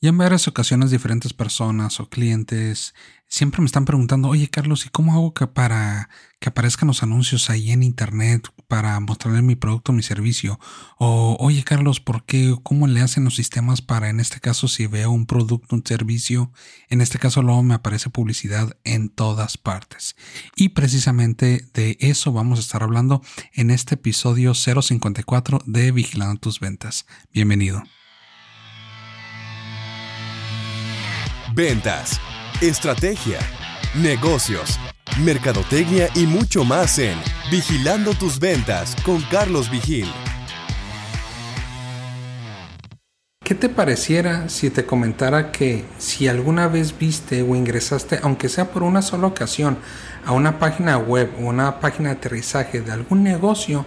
Y en varias ocasiones diferentes personas o clientes siempre me están preguntando, oye Carlos, ¿y cómo hago que para que aparezcan los anuncios ahí en internet para mostrarle mi producto mi servicio? O oye Carlos, ¿por qué? ¿Cómo le hacen los sistemas para en este caso si veo un producto, un servicio? En este caso luego me aparece publicidad en todas partes. Y precisamente de eso vamos a estar hablando en este episodio 054 de Vigilando tus ventas. Bienvenido. Ventas, estrategia, negocios, mercadotecnia y mucho más en Vigilando tus ventas con Carlos Vigil. ¿Qué te pareciera si te comentara que si alguna vez viste o ingresaste, aunque sea por una sola ocasión, a una página web o una página de aterrizaje de algún negocio,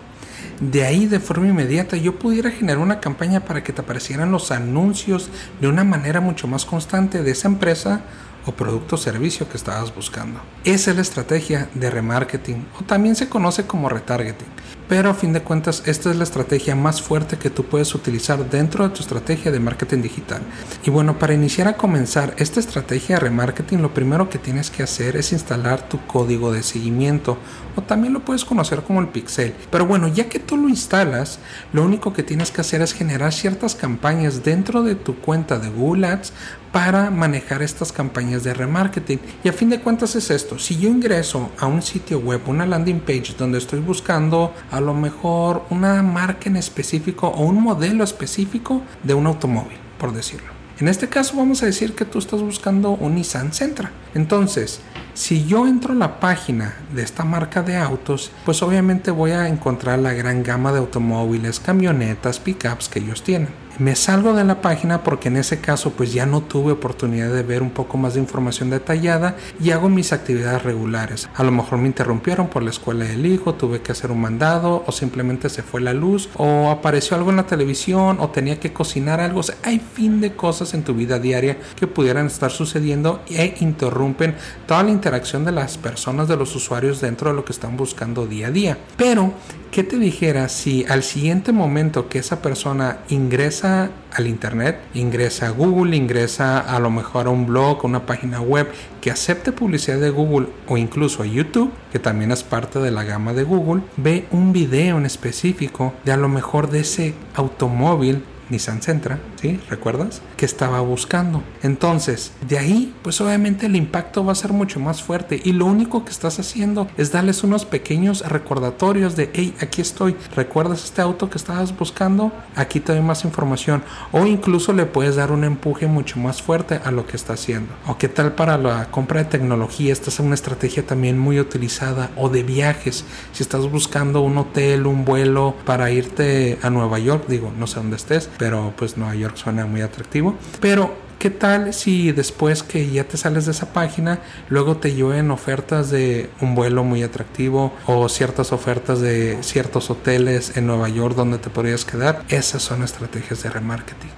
de ahí de forma inmediata yo pudiera generar una campaña para que te aparecieran los anuncios de una manera mucho más constante de esa empresa o producto o servicio que estabas buscando. Esa es la estrategia de remarketing o también se conoce como retargeting. Pero a fin de cuentas esta es la estrategia más fuerte que tú puedes utilizar dentro de tu estrategia de marketing digital. Y bueno, para iniciar a comenzar esta estrategia de remarketing lo primero que tienes que hacer es instalar tu código de seguimiento o también lo puedes conocer como el pixel. Pero bueno, ya que tú lo instalas, lo único que tienes que hacer es generar ciertas campañas dentro de tu cuenta de Google Ads para manejar estas campañas de remarketing. Y a fin de cuentas es esto, si yo ingreso a un sitio web, una landing page donde estoy buscando a lo mejor una marca en específico o un modelo específico de un automóvil, por decirlo. En este caso vamos a decir que tú estás buscando un Nissan Sentra. Entonces, si yo entro a la página de esta marca de autos, pues obviamente voy a encontrar la gran gama de automóviles, camionetas, pickups que ellos tienen me salgo de la página porque en ese caso pues ya no tuve oportunidad de ver un poco más de información detallada y hago mis actividades regulares. A lo mejor me interrumpieron por la escuela del hijo, tuve que hacer un mandado o simplemente se fue la luz o apareció algo en la televisión o tenía que cocinar algo. hay fin de cosas en tu vida diaria que pudieran estar sucediendo e interrumpen toda la interacción de las personas, de los usuarios dentro de lo que están buscando día a día. Pero ¿Qué te dijera si al siguiente momento que esa persona ingresa al Internet, ingresa a Google, ingresa a lo mejor a un blog, a una página web que acepte publicidad de Google o incluso a YouTube, que también es parte de la gama de Google, ve un video en específico de a lo mejor de ese automóvil Nissan Sentra, ¿Recuerdas? Que estaba buscando. Entonces, de ahí, pues obviamente el impacto va a ser mucho más fuerte y lo único que estás haciendo es darles unos pequeños recordatorios de, hey, aquí estoy, ¿recuerdas este auto que estabas buscando? Aquí te doy más información. O incluso le puedes dar un empuje mucho más fuerte a lo que está haciendo. O qué tal para la compra de tecnología, esta es una estrategia también muy utilizada. O de viajes, si estás buscando un hotel, un vuelo para irte a Nueva York, digo, no sé dónde estés, pero pues Nueva York suena muy atractivo. Pero ¿qué tal si después que ya te sales de esa página, luego te llueven ofertas de un vuelo muy atractivo o ciertas ofertas de ciertos hoteles en Nueva York donde te podrías quedar? Esas son estrategias de remarketing.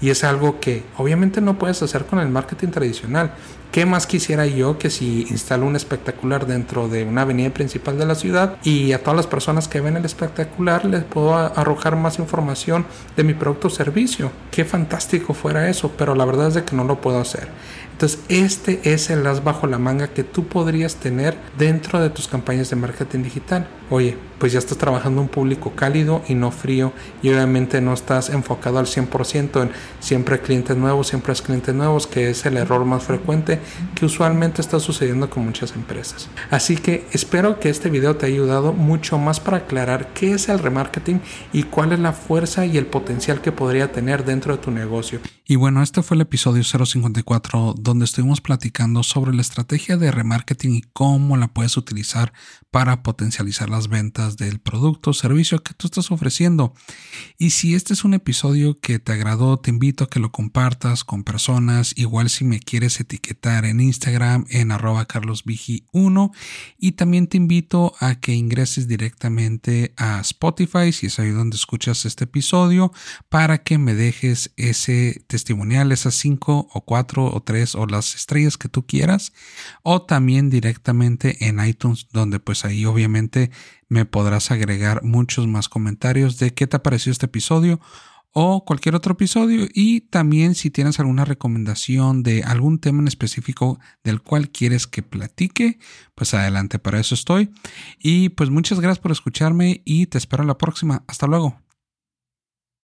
Y es algo que obviamente no puedes hacer con el marketing tradicional. ¿Qué más quisiera yo que si instalo un espectacular dentro de una avenida principal de la ciudad y a todas las personas que ven el espectacular les puedo arrojar más información de mi producto o servicio? Qué fantástico fuera eso, pero la verdad es de que no lo puedo hacer. Entonces, este es el as bajo la manga que tú podrías tener dentro de tus campañas de marketing digital. Oye, pues ya estás trabajando un público cálido y no frío y obviamente no estás enfocado al 100% en siempre clientes nuevos, siempre es clientes nuevos, que es el error más frecuente que usualmente está sucediendo con muchas empresas. Así que espero que este video te haya ayudado mucho más para aclarar qué es el remarketing y cuál es la fuerza y el potencial que podría tener dentro de tu negocio. Y bueno, este fue el episodio 054 donde estuvimos platicando sobre la estrategia de remarketing y cómo la puedes utilizar para potencializar las ventas del producto o servicio que tú estás ofreciendo. Y si este es un episodio que te agradó, te invito a que lo compartas con personas. Igual si me quieres etiquetar en Instagram en arroba carlosvigi1 y también te invito a que ingreses directamente a Spotify si es ahí donde escuchas este episodio para que me dejes ese testimonial, esas cinco o cuatro o tres las estrellas que tú quieras o también directamente en iTunes donde pues ahí obviamente me podrás agregar muchos más comentarios de qué te ha parecido este episodio o cualquier otro episodio y también si tienes alguna recomendación de algún tema en específico del cual quieres que platique, pues adelante, para eso estoy. Y pues muchas gracias por escucharme y te espero en la próxima. Hasta luego.